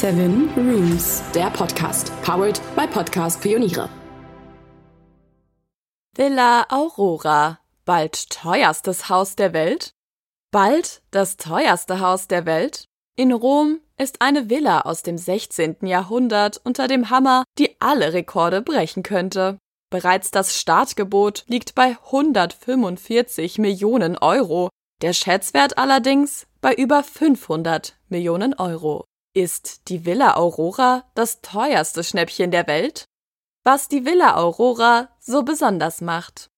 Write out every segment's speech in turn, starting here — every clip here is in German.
Seven Rooms, der Podcast, powered by Podcast Pioniere. Villa Aurora, bald teuerstes Haus der Welt? Bald das teuerste Haus der Welt? In Rom ist eine Villa aus dem 16. Jahrhundert unter dem Hammer, die alle Rekorde brechen könnte. Bereits das Startgebot liegt bei 145 Millionen Euro, der Schätzwert allerdings bei über 500 Millionen Euro. Ist die Villa Aurora das teuerste Schnäppchen der Welt? Was die Villa Aurora so besonders macht.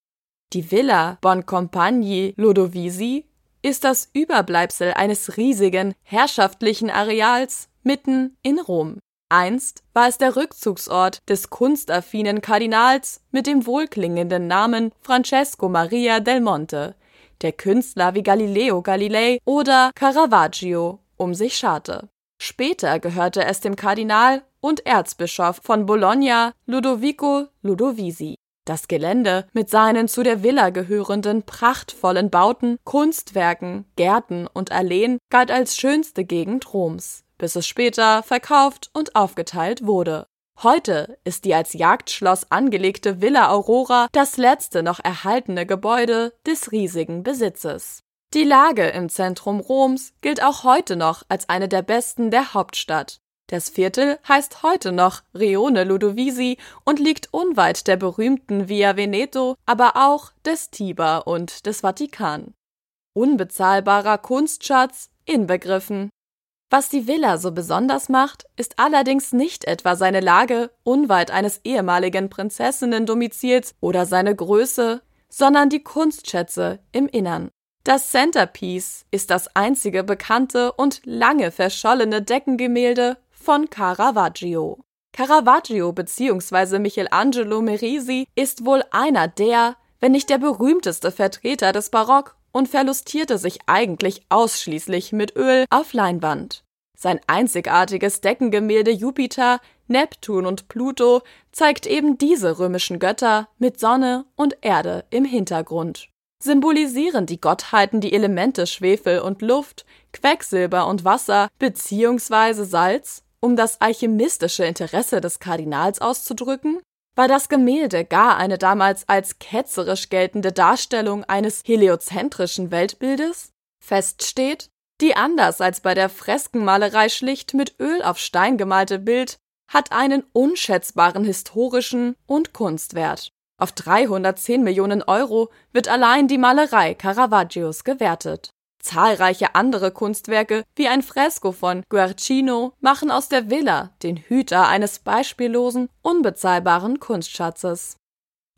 Die Villa Boncompagni Ludovisi ist das Überbleibsel eines riesigen, herrschaftlichen Areals mitten in Rom. Einst war es der Rückzugsort des kunstaffinen Kardinals mit dem wohlklingenden Namen Francesco Maria del Monte, der Künstler wie Galileo Galilei oder Caravaggio um sich scharte. Später gehörte es dem Kardinal und Erzbischof von Bologna Ludovico Ludovisi. Das Gelände mit seinen zu der Villa gehörenden prachtvollen Bauten, Kunstwerken, Gärten und Alleen galt als schönste Gegend Roms, bis es später verkauft und aufgeteilt wurde. Heute ist die als Jagdschloss angelegte Villa Aurora das letzte noch erhaltene Gebäude des riesigen Besitzes. Die Lage im Zentrum Roms gilt auch heute noch als eine der besten der Hauptstadt. Das Viertel heißt heute noch Rione Ludovisi und liegt unweit der berühmten Via Veneto, aber auch des Tiber und des Vatikan. Unbezahlbarer Kunstschatz inbegriffen. Was die Villa so besonders macht, ist allerdings nicht etwa seine Lage unweit eines ehemaligen Prinzessinnen-Domizils oder seine Größe, sondern die Kunstschätze im Innern. Das Centerpiece ist das einzige bekannte und lange verschollene Deckengemälde von Caravaggio. Caravaggio bzw. Michelangelo Merisi ist wohl einer der, wenn nicht der berühmteste Vertreter des Barock und verlustierte sich eigentlich ausschließlich mit Öl auf Leinwand. Sein einzigartiges Deckengemälde Jupiter, Neptun und Pluto zeigt eben diese römischen Götter mit Sonne und Erde im Hintergrund symbolisieren die Gottheiten die Elemente Schwefel und Luft, Quecksilber und Wasser bzw. Salz, um das alchemistische Interesse des Kardinals auszudrücken? War das Gemälde gar eine damals als ketzerisch geltende Darstellung eines heliozentrischen Weltbildes? Fest steht, die anders als bei der Freskenmalerei schlicht mit Öl auf Stein gemalte Bild hat einen unschätzbaren historischen und Kunstwert. Auf 310 Millionen Euro wird allein die Malerei Caravaggios gewertet. Zahlreiche andere Kunstwerke, wie ein Fresko von Guercino, machen aus der Villa den Hüter eines beispiellosen, unbezahlbaren Kunstschatzes.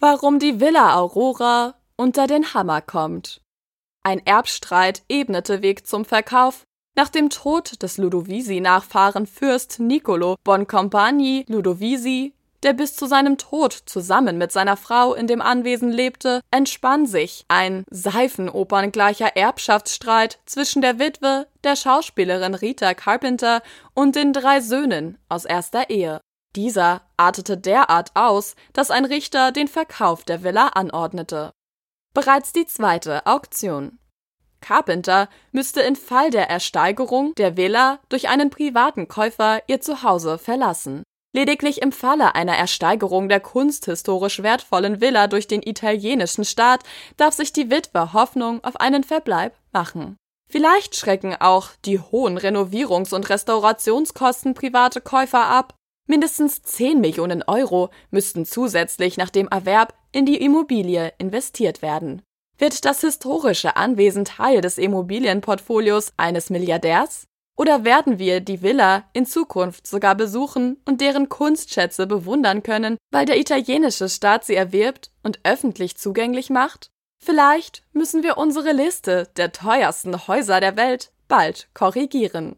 Warum die Villa Aurora unter den Hammer kommt. Ein Erbstreit ebnete Weg zum Verkauf. Nach dem Tod des Ludovisi-Nachfahren Fürst Niccolo Boncompagni Ludovisi der bis zu seinem Tod zusammen mit seiner Frau in dem Anwesen lebte, entspann sich ein seifenoperngleicher Erbschaftsstreit zwischen der Witwe, der Schauspielerin Rita Carpenter und den drei Söhnen aus erster Ehe. Dieser artete derart aus, dass ein Richter den Verkauf der Villa anordnete. Bereits die zweite Auktion. Carpenter müsste in Fall der Ersteigerung der Villa durch einen privaten Käufer ihr Zuhause verlassen. Lediglich im Falle einer Ersteigerung der kunsthistorisch wertvollen Villa durch den italienischen Staat darf sich die Witwe Hoffnung auf einen Verbleib machen. Vielleicht schrecken auch die hohen Renovierungs- und Restaurationskosten private Käufer ab. Mindestens 10 Millionen Euro müssten zusätzlich nach dem Erwerb in die Immobilie investiert werden. Wird das historische Anwesen Teil des Immobilienportfolios eines Milliardärs? Oder werden wir die Villa in Zukunft sogar besuchen und deren Kunstschätze bewundern können, weil der italienische Staat sie erwirbt und öffentlich zugänglich macht? Vielleicht müssen wir unsere Liste der teuersten Häuser der Welt bald korrigieren.